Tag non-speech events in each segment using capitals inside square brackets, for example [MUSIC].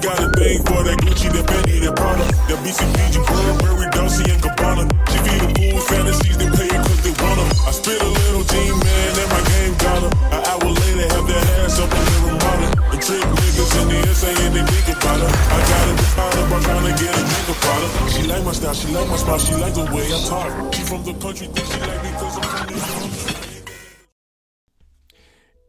got a thing for that Gucci, that Fendi, that Prada, that BCBG, Burberry, Dolce and Gabbana. She feed the fool fantasies, they play it cause they want 'em. I spit a little G-man, and my game got 'em. An hour later, have that ass up in the Ramada. And trick niggas in the SA and they think about her. I got it powder, but tryna get a nigga product. She like my style, she like my smile, she like the way I talk. She from the country, think she like me cause I'm from the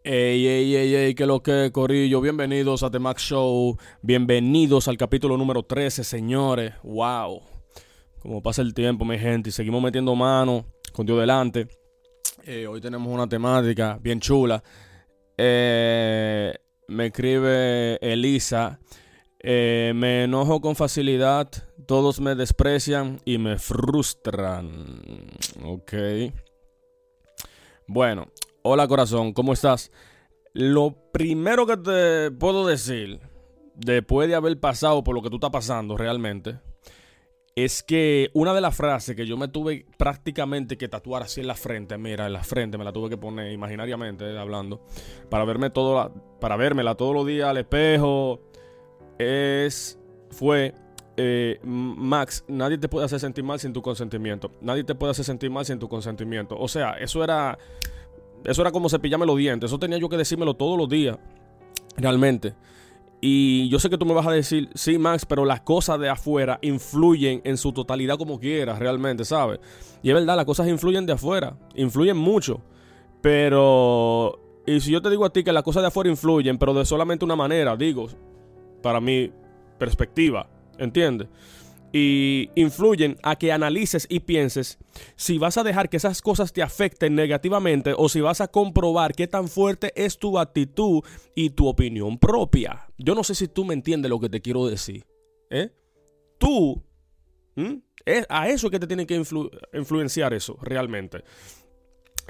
Ey, ey, ey, ey, que lo que, Corillo. Bienvenidos a The Max Show. Bienvenidos al capítulo número 13, señores. Wow. Como pasa el tiempo, mi gente. Y seguimos metiendo mano con Dios delante. Eh, hoy tenemos una temática bien chula. Eh, me escribe Elisa. Eh, me enojo con facilidad. Todos me desprecian y me frustran. Ok. Bueno, hola corazón, ¿cómo estás? Lo primero que te puedo decir, después de haber pasado por lo que tú estás pasando realmente, es que una de las frases que yo me tuve prácticamente que tatuar así en la frente, mira, en la frente, me la tuve que poner imaginariamente eh, hablando, para verme todo, la- para todos los días al espejo, es, fue, eh, Max, nadie te puede hacer sentir mal sin tu consentimiento. Nadie te puede hacer sentir mal sin tu consentimiento. O sea, eso era, eso era como cepillarme los dientes. Eso tenía yo que decírmelo todos los días, realmente. Y yo sé que tú me vas a decir, sí, Max, pero las cosas de afuera influyen en su totalidad como quieras, realmente, ¿sabes? Y es verdad, las cosas influyen de afuera, influyen mucho. Pero, y si yo te digo a ti que las cosas de afuera influyen, pero de solamente una manera, digo, para mi perspectiva, ¿entiendes? Y influyen a que analices y pienses si vas a dejar que esas cosas te afecten negativamente o si vas a comprobar qué tan fuerte es tu actitud y tu opinión propia. Yo no sé si tú me entiendes lo que te quiero decir. ¿eh? Tú, a eso es que te tiene que influ- influenciar eso, realmente.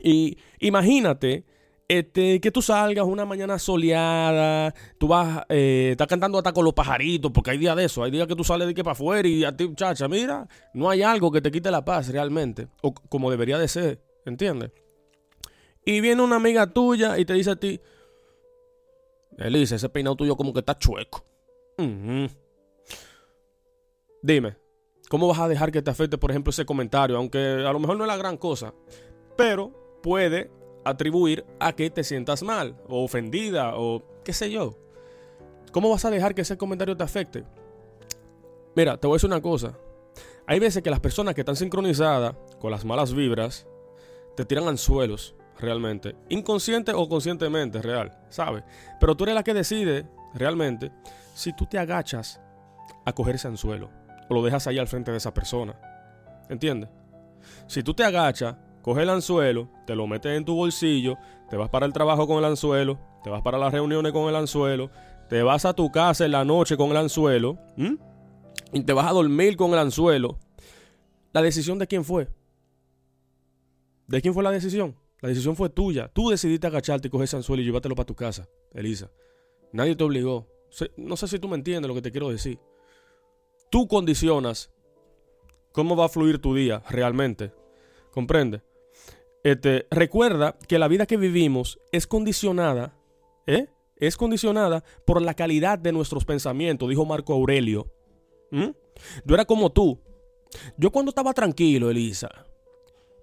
Y imagínate este, que tú salgas una mañana soleada, tú vas, eh, estás cantando hasta con los pajaritos, porque hay días de eso, hay días que tú sales de que para afuera y a ti, muchacha, mira, no hay algo que te quite la paz realmente, o como debería de ser, ¿entiendes? Y viene una amiga tuya y te dice a ti, Elisa, ese peinado tuyo como que está chueco. Dime, ¿cómo vas a dejar que te afecte, por ejemplo, ese comentario? Aunque a lo mejor no es la gran cosa, pero puede atribuir a que te sientas mal o ofendida o qué sé yo. ¿Cómo vas a dejar que ese comentario te afecte? Mira, te voy a decir una cosa. Hay veces que las personas que están sincronizadas con las malas vibras te tiran anzuelos, realmente. Inconsciente o conscientemente, real, ¿sabes? Pero tú eres la que decide, realmente, si tú te agachas a coger ese anzuelo o lo dejas ahí al frente de esa persona. ¿Entiendes? Si tú te agachas, coges el anzuelo, te lo metes en tu bolsillo, te vas para el trabajo con el anzuelo, te vas para las reuniones con el anzuelo, te vas a tu casa en la noche con el anzuelo, y te vas a dormir con el anzuelo, ¿la decisión de quién fue? ¿De quién fue la decisión? La decisión fue tuya. Tú decidiste agacharte y coger ese anzuelo y llevártelo para tu casa, Elisa. Nadie te obligó. No sé si tú me entiendes lo que te quiero decir. Tú condicionas cómo va a fluir tu día realmente. ¿Comprende? Este, recuerda que la vida que vivimos es condicionada, ¿eh? Es condicionada por la calidad de nuestros pensamientos, dijo Marco Aurelio. ¿Mm? Yo era como tú. Yo cuando estaba tranquilo, Elisa,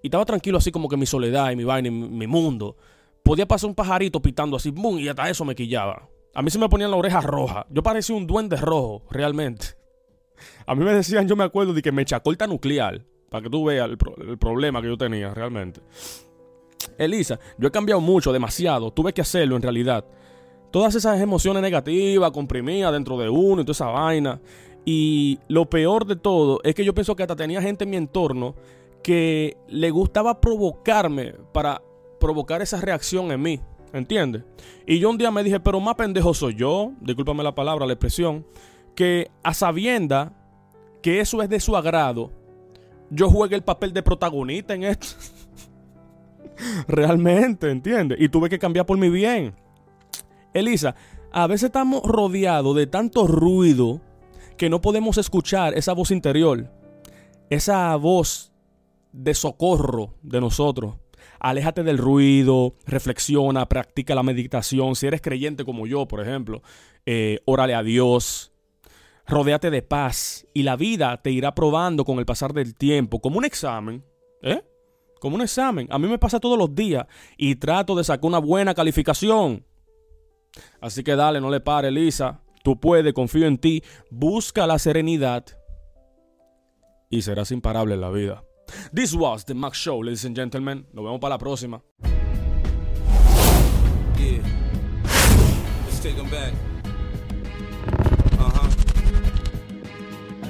y estaba tranquilo así como que mi soledad y mi vaina y mi, mundo, podía pasar un pajarito pitando así, ¡bum! y hasta eso me quillaba. A mí se me ponían la oreja roja. Yo parecía un duende rojo, realmente. A mí me decían, yo me acuerdo de que me echó corta nuclear. Para que tú veas el, pro- el problema que yo tenía realmente. Elisa, yo he cambiado mucho, demasiado. Tuve que hacerlo en realidad. Todas esas emociones negativas, comprimidas dentro de uno y toda esa vaina. Y lo peor de todo es que yo pienso que hasta tenía gente en mi entorno que le gustaba provocarme para provocar esa reacción en mí. ¿Entiendes? Y yo un día me dije, pero más pendejo soy yo, discúlpame la palabra, la expresión, que a sabienda que eso es de su agrado, yo juegue el papel de protagonista en esto. [LAUGHS] Realmente, ¿entiendes? Y tuve que cambiar por mi bien. Elisa, a veces estamos rodeados de tanto ruido que no podemos escuchar esa voz interior. Esa voz de socorro de nosotros. Aléjate del ruido, reflexiona, practica la meditación. Si eres creyente como yo, por ejemplo, eh, órale a Dios. Rodéate de paz y la vida te irá probando con el pasar del tiempo, como un examen, ¿eh? Como un examen. A mí me pasa todos los días y trato de sacar una buena calificación. Así que dale, no le pare, Lisa. Tú puedes, confío en ti. Busca la serenidad y serás imparable en la vida. This was the Max Show, ladies and gentlemen. Nos vemos para la próxima. 'em.